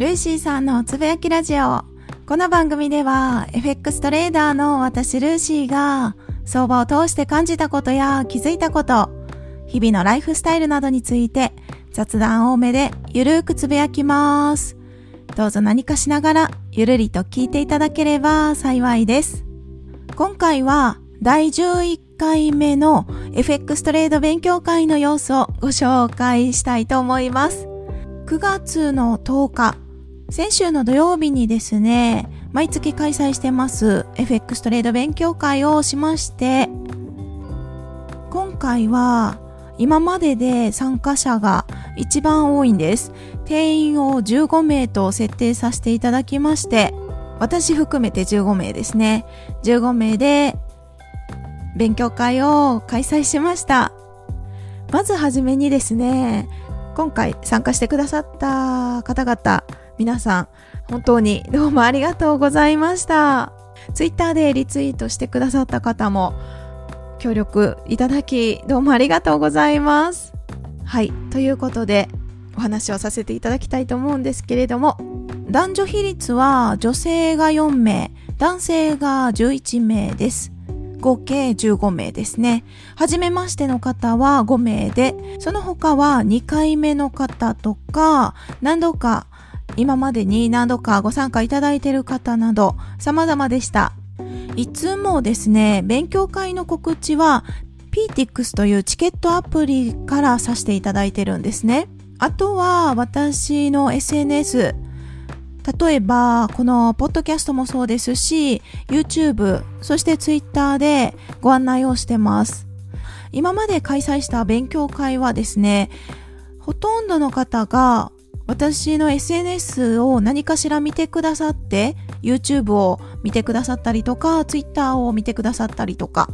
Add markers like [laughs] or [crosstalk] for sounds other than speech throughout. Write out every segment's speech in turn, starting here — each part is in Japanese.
ルーシーさんのつぶやきラジオ。この番組では FX トレーダーの私ルーシーが相場を通して感じたことや気づいたこと、日々のライフスタイルなどについて雑談多めでゆるーくつぶやきます。どうぞ何かしながらゆるりと聞いていただければ幸いです。今回は第11回目の FX トレード勉強会の様子をご紹介したいと思います。9月の10日、先週の土曜日にですね、毎月開催してます FX トレード勉強会をしまして、今回は今までで参加者が一番多いんです。定員を15名と設定させていただきまして、私含めて15名ですね。15名で勉強会を開催しました。まずはじめにですね、今回参加してくださった方々、皆さん、本当にどうもありがとうございました。ツイッターでリツイートしてくださった方も、協力いただき、どうもありがとうございます。はい、ということで、お話をさせていただきたいと思うんですけれども、男女比率は女性が4名、男性が11名です。合計15名ですね。はじめましての方は5名で、その他は2回目の方とか、何度か、今までに何度かご参加いただいている方など、様々でした。いつもですね、勉強会の告知は、PTX というチケットアプリからさせていただいてるんですね。あとは私の SNS、例えば、このポッドキャストもそうですし、YouTube、そして Twitter でご案内をしてます。今まで開催した勉強会はですね、ほとんどの方が私の SNS を何かしら見てくださって、YouTube を見てくださったりとか、Twitter を見てくださったりとか、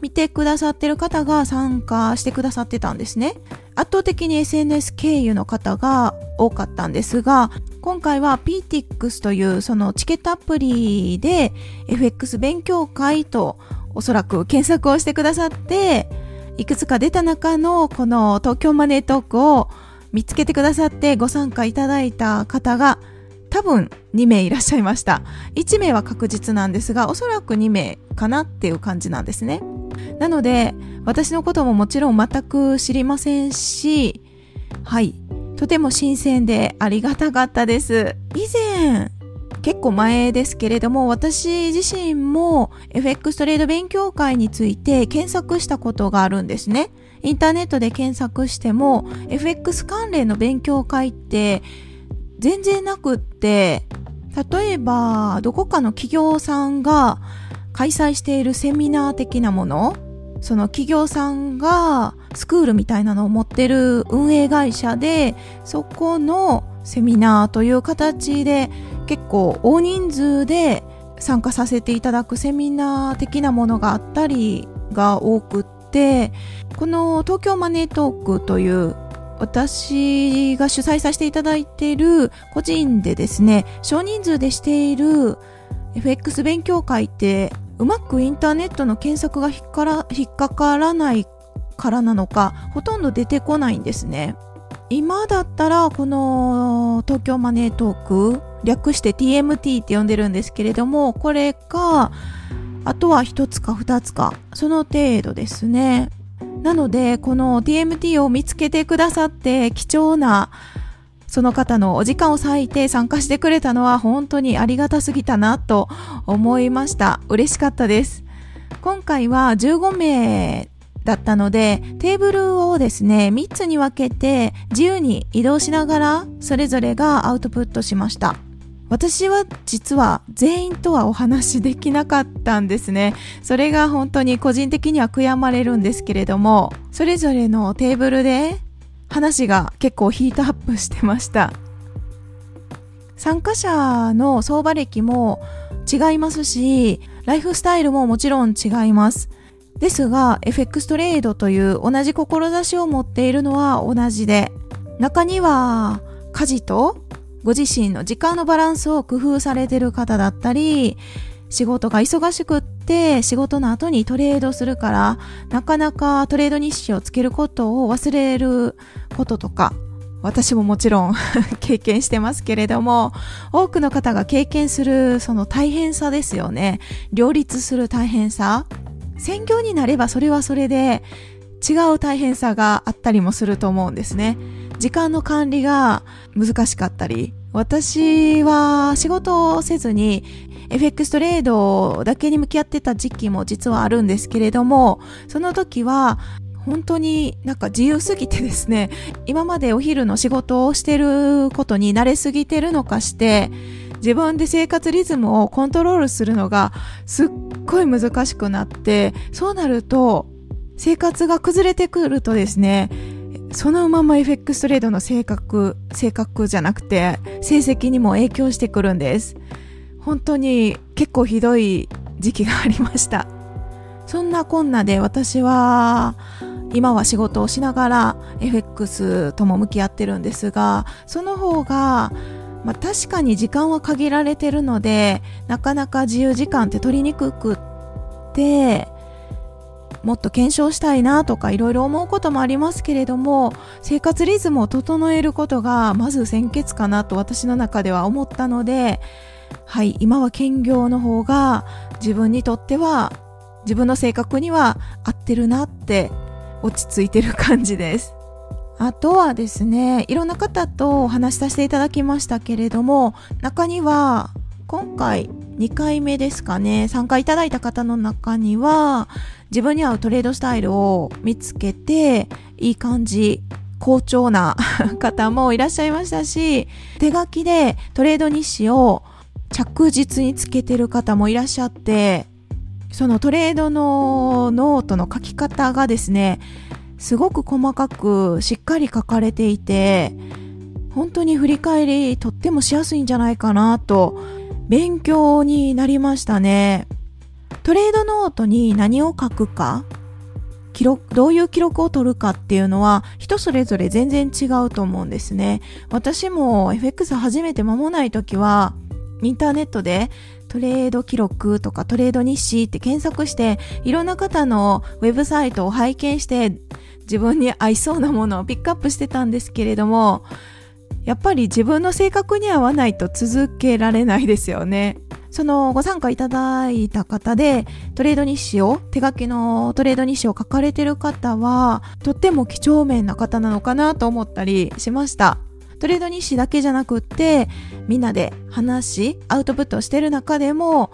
見てくださってる方が参加してくださってたんですね。圧倒的に SNS 経由の方が多かったんですが、今回は PTX というそのチケットアプリで FX 勉強会とおそらく検索をしてくださって、いくつか出た中のこの東京マネートークを見つけてくださってご参加いただいた方が多分2名いらっしゃいました。1名は確実なんですが、おそらく2名かなっていう感じなんですね。なので、私のことももちろん全く知りませんし、はい、とても新鮮でありがたかったです。以前、結構前ですけれども、私自身も FX トレード勉強会について検索したことがあるんですね。インターネットで検索しても、FX 関連の勉強会って全然なくって、例えば、どこかの企業さんが開催しているセミナー的なものその企業さんがスクールみたいなのを持ってる運営会社でそこのセミナーという形で結構大人数で参加させていただくセミナー的なものがあったりが多くってこの東京マネートークという私が主催させていただいている個人でですね少人数でしている FX 勉強会ってうまくインターネットの検索が引っから引っかからないからなのかほとんど出てこないんですね。今だったらこの東京マネートーク略して TMT って呼んでるんですけれどもこれかあとは1つか2つかその程度ですねなのでこの TMT を見つけてくださって貴重なその方のお時間を割いて参加してくれたのは本当にありがたすぎたなと思いました。嬉しかったです。今回は15名だったので、テーブルをですね、3つに分けて自由に移動しながらそれぞれがアウトプットしました。私は実は全員とはお話できなかったんですね。それが本当に個人的には悔やまれるんですけれども、それぞれのテーブルで話が結構ヒートアップしてました参加者の相場歴も違いますしライフスタイルももちろん違いますですが FX トレードという同じ志を持っているのは同じで中には家事とご自身の時間のバランスを工夫されている方だったり仕事が忙しくって仕事の後にトレードするからなかなかトレード日誌をつけることを忘れることとか私ももちろん [laughs] 経験してますけれども、多くの方が経験するその大変さですよね。両立する大変さ。専業になればそれはそれで違う大変さがあったりもすると思うんですね。時間の管理が難しかったり、私は仕事をせずに FX トレードだけに向き合ってた時期も実はあるんですけれども、その時は本当になんか自由すぎてですね、今までお昼の仕事をしてることに慣れすぎてるのかして、自分で生活リズムをコントロールするのがすっごい難しくなって、そうなると生活が崩れてくるとですね、そのまま FX トレードの性格、性格じゃなくて成績にも影響してくるんです。本当に結構ひどい時期がありました。そんなこんなで私は今は仕事をしながら FX とも向き合ってるんですが、その方がまあ、確かに時間は限られてるのでなかなか自由時間って取りにくくってもっと検証したいなとかいろいろ思うこともありますけれども生活リズムを整えることがまず先決かなと私の中では思ったのではい今は兼業の方が自分にとっては自分の性格には合ってるなって落ち着いてる感じです。あとはですね、いろんな方とお話しさせていただきましたけれども、中には、今回2回目ですかね、参加いただいた方の中には、自分に合うトレードスタイルを見つけて、いい感じ、好調な [laughs] 方もいらっしゃいましたし、手書きでトレード日誌を着実につけてる方もいらっしゃって、そのトレードのノートの書き方がですね、すごく細かくしっかり書かれていて、本当に振り返りとってもしやすいんじゃないかなと、勉強になりましたね。トレードノートに何を書くか、記録、どういう記録を取るかっていうのは人それぞれ全然違うと思うんですね。私も FX 初めて間もない時は、インターネットでトレード記録とかトレード日誌って検索していろんな方のウェブサイトを拝見して自分に合いそうなものをピックアップしてたんですけれども、やっぱり自分の性格に合わないと続けられないですよね。そのご参加いただいた方でトレード日誌を、手書きのトレード日誌を書かれてる方は、とっても几帳面な方なのかなと思ったりしました。トレード日誌だけじゃなくって、みんなで話し、アウトプットしてる中でも、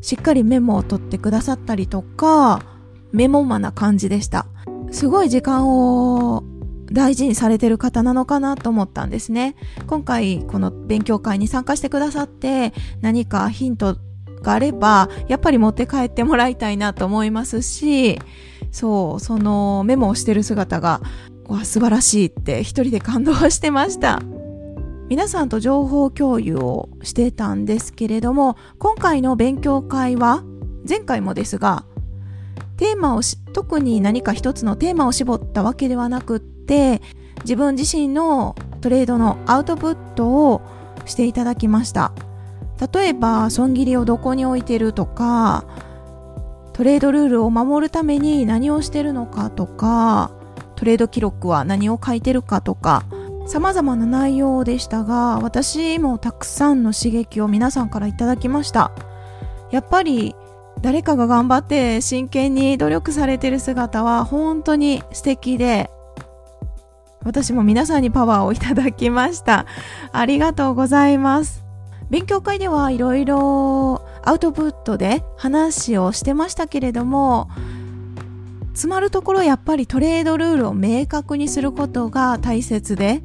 しっかりメモを取ってくださったりとか、メモマな感じでした。すごい時間を大事にされてる方なのかなと思ったんですね。今回この勉強会に参加してくださって何かヒントがあればやっぱり持って帰ってもらいたいなと思いますしそうそのメモをしてる姿がわ素晴らしいって一人で感動してました。皆さんと情報共有をしてたんですけれども今回の勉強会は前回もですがテーマを特に何か一つのテーマを絞ったわけではなくって自分自身のトレードのアウトプットをしていただきました。例えば損切りをどこに置いてるとかトレードルールを守るために何をしてるのかとかトレード記録は何を書いてるかとか様々な内容でしたが私もたくさんの刺激を皆さんからいただきましたやっぱり誰かが頑張って真剣に努力されてる姿は本当に素敵で、私も皆さんにパワーをいただきました。ありがとうございます。勉強会ではいろいろアウトプットで話をしてましたけれども、詰まるところやっぱりトレードルールを明確にすることが大切で、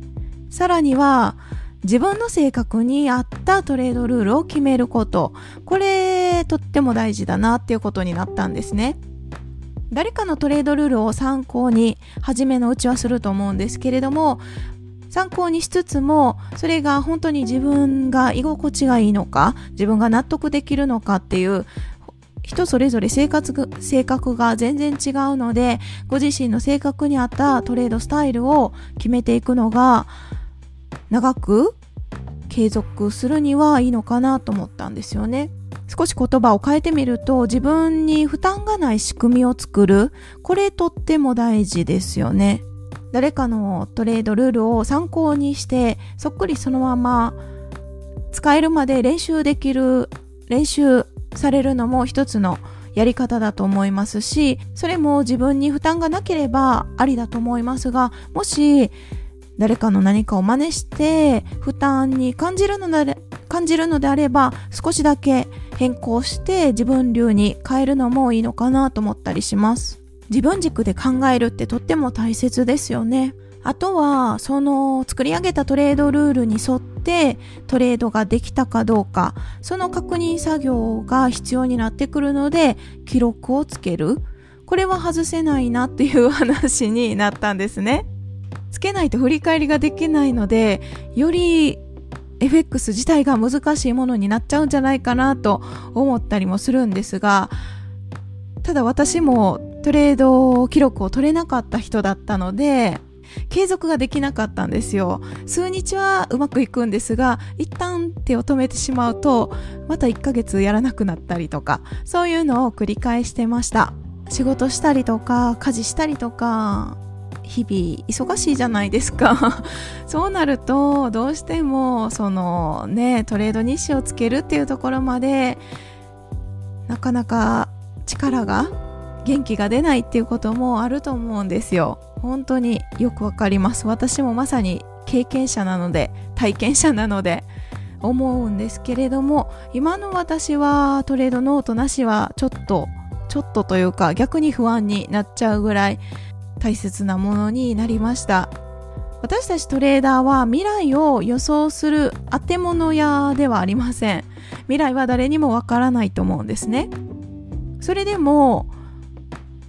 さらには自分の性格に合ったトレードルールを決めること。これ、とっても大事だなっていうことになったんですね。誰かのトレードルールを参考に、初めのうちはすると思うんですけれども、参考にしつつも、それが本当に自分が居心地がいいのか、自分が納得できるのかっていう、人それぞれ生活性格が全然違うので、ご自身の性格に合ったトレードスタイルを決めていくのが、長く継続するにはいいのかなと思ったんですよね。少し言葉を変えてみると自分に負担がない仕組みを作る。これとっても大事ですよね。誰かのトレードルールを参考にしてそっくりそのまま使えるまで練習できる練習されるのも一つのやり方だと思いますしそれも自分に負担がなければありだと思いますがもし誰かの何かを真似して負担に感じるので感じるのであれば少しだけ変更して自分流に変えるのもいいのかなと思ったりします。自分軸で考えるってとっても大切ですよね。あとはその作り上げたトレードルールに沿ってってトレードができたかどうか。その確認作業が必要になってくるので記録をつける。これは外せないなっていう話になったんですね。つけないと振り返りができないのでより FX 自体が難しいものになっちゃうんじゃないかなと思ったりもするんですがただ私もトレード記録を取れなかった人だったので継続ができなかったんですよ。数日はうまくいくんですが一旦手を止めてしまうとまた1ヶ月やらなくなったりとかそういうのを繰り返してました。仕事したりとか家事したりとか日々忙しいじゃないですか。[laughs] そうなるとどうしてもそのねトレード日誌をつけるっていうところまでなかなか力が元気が出ないっていうこともあると思うんですよ。本当によくわかります。私もまさに経験者なので体験者なので思うんですけれども今の私はトレードノートなしはちょっとちょっとというか逆に不安になっちゃうぐらい大切なものになりました。私たちトレーダーは未来を予想する当て物屋ではありません。未来は誰にもわからないと思うんですね。それでも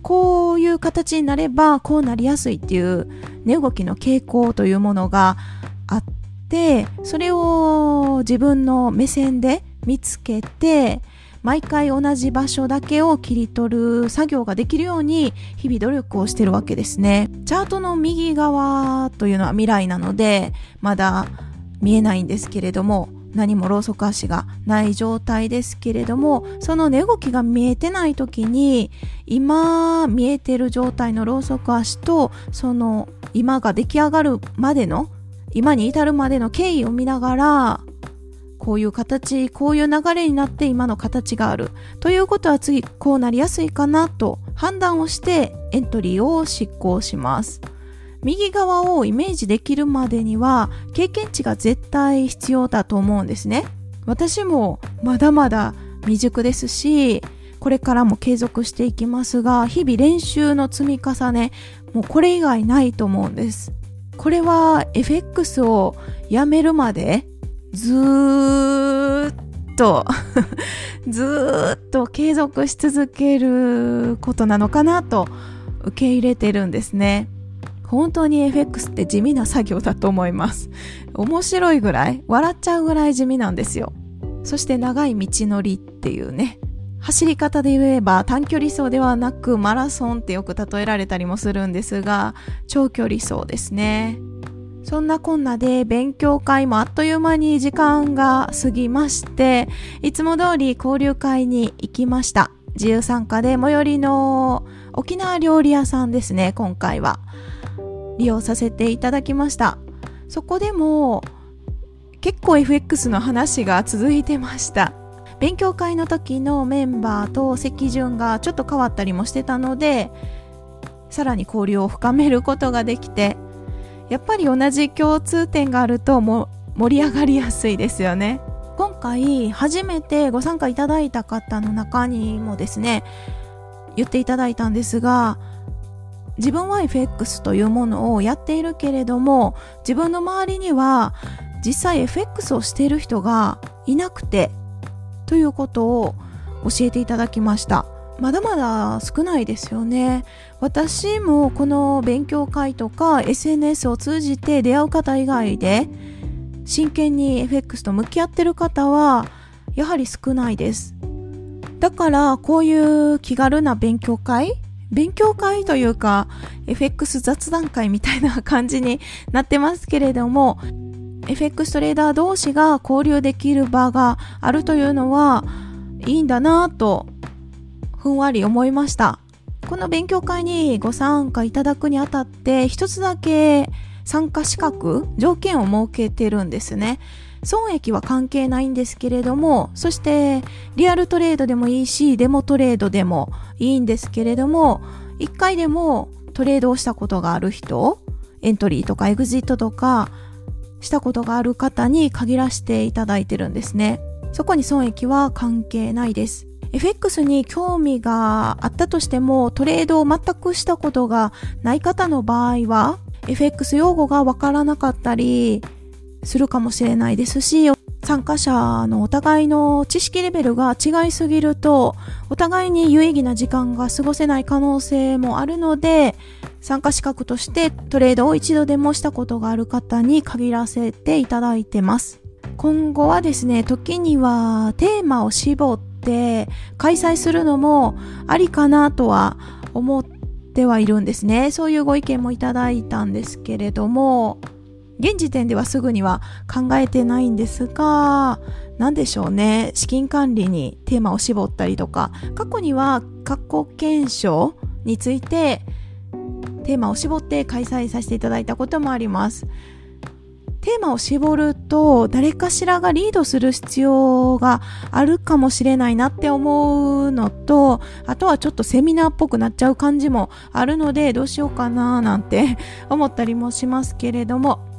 こういう形になればこうなりやすいっていう値動きの傾向というものがあってそれを自分の目線で見つけて毎回同じ場所だけを切り取る作業ができるように日々努力をしてるわけですね。チャートの右側というのは未来なのでまだ見えないんですけれども何もローソク足がない状態ですけれどもその値動きが見えてない時に今見えてる状態のローソク足とその今が出来上がるまでの今に至るまでの経緯を見ながらこういう形、こういう流れになって今の形がある。ということは次こうなりやすいかなと判断をしてエントリーを執行します。右側をイメージできるまでには経験値が絶対必要だと思うんですね。私もまだまだ未熟ですし、これからも継続していきますが、日々練習の積み重ね、もうこれ以外ないと思うんです。これは FX をやめるまでずーっと [laughs] ずーっと継続し続けることなのかなと受け入れてるんですね。本当に FX って地味な作業だと思います。面白いぐらい、笑っちゃうぐらい地味なんですよ。そして長い道のりっていうね。走り方で言えば短距離走ではなくマラソンってよく例えられたりもするんですが、長距離走ですね。そんなこんなで勉強会もあっという間に時間が過ぎまして、いつも通り交流会に行きました。自由参加で最寄りの沖縄料理屋さんですね、今回は。利用させていただきました。そこでも結構 FX の話が続いてました。勉強会の時のメンバーと席順がちょっと変わったりもしてたので、さらに交流を深めることができてやっぱり同じ共通点があるとも盛り上がりやすいですよね今回初めてご参加いただいた方の中にもですね言っていただいたんですが自分は FX というものをやっているけれども自分の周りには実際 FX をしている人がいなくてということを教えていただきました。まだまだ少ないですよね。私もこの勉強会とか SNS を通じて出会う方以外で真剣に FX と向き合ってる方はやはり少ないです。だからこういう気軽な勉強会勉強会というか FX 雑談会みたいな感じになってますけれども FX トレーダー同士が交流できる場があるというのはいいんだなぁとふんわり思いました。この勉強会にご参加いただくにあたって一つだけ参加資格条件を設けてるんですね。損益は関係ないんですけれども、そしてリアルトレードでもいいし、デモトレードでもいいんですけれども、一回でもトレードをしたことがある人、エントリーとかエグジットとかしたことがある方に限らせていただいてるんですね。そこに損益は関係ないです。FX に興味があったとしてもトレードを全くしたことがない方の場合は FX 用語がわからなかったりするかもしれないですし、参加者のお互いの知識レベルが違いすぎると、お互いに有意義な時間が過ごせない可能性もあるので、参加資格としてトレードを一度でもしたことがある方に限らせていただいてます。今後はですね、時にはテーマを絞って開催するのもありかなとは思ってはいるんですね。そういうご意見もいただいたんですけれども、現時点ではすぐには考えてないんですが、何でしょうね。資金管理にテーマを絞ったりとか、過去には過去検証についてテーマを絞って開催させていただいたこともあります。テーマを絞ると誰かしらがリードする必要があるかもしれないなって思うのと、あとはちょっとセミナーっぽくなっちゃう感じもあるのでどうしようかななんて思ったりもしますけれども、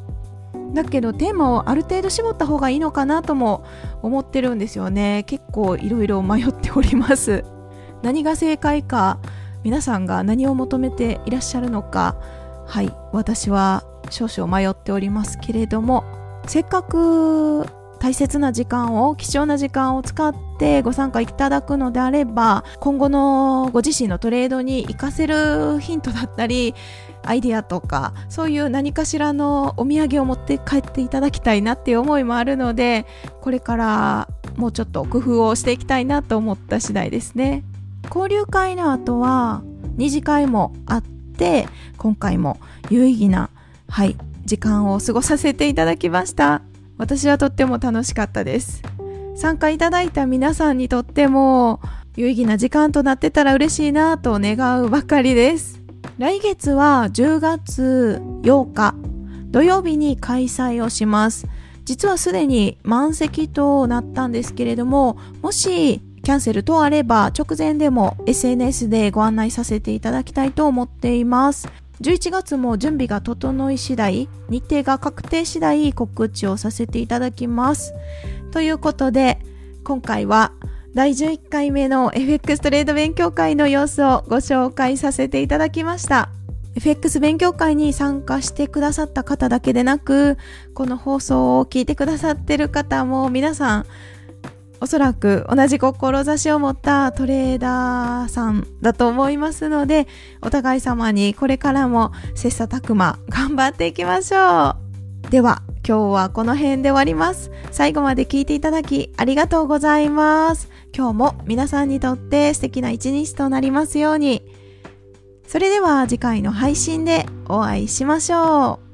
だけどテーマをある程度絞った方がいいのかなとも思ってるんですよね。結構いろいろ迷っております。[laughs] 何が正解か皆さんが何を求めていらっしゃるのか。はい私は少々迷っておりますけれどもせっかく大切な時間を貴重な時間を使ってご参加いただくのであれば今後のご自身のトレードに活かせるヒントだったりアイデアとかそういう何かしらのお土産を持って帰っていただきたいなっていう思いもあるのでこれからもうちょっと工夫をしていきたいなと思った次第ですね。交流会の後は2次会もあって今回も有意義なはい時間を過ごさせていただきました。私はとっても楽しかったです参加いただいた皆さんにとっても有意義な時間となってたら嬉しいなと願うばかりです来月は10月8日土曜日に開催をします。実はすでに満席となったんですけれども、もしキャンセル等あれば直前でも SNS でご案内させていただきたいと思っています。11月も準備が整い次第、日程が確定次第告知をさせていただきます。ということで、今回は第11回目の FX トレード勉強会の様子をご紹介させていただきました。FX 勉強会に参加してくださった方だけでなく、この放送を聞いてくださってる方も皆さん、おそらく同じ志を持ったトレーダーさんだと思いますので、お互い様にこれからも切磋琢磨頑張っていきましょう。では、今日はこの辺で終わります。最後まで聞いていただきありがとうございます。今日も皆さんにとって素敵な一日となりますように。それでは次回の配信でお会いしましょう。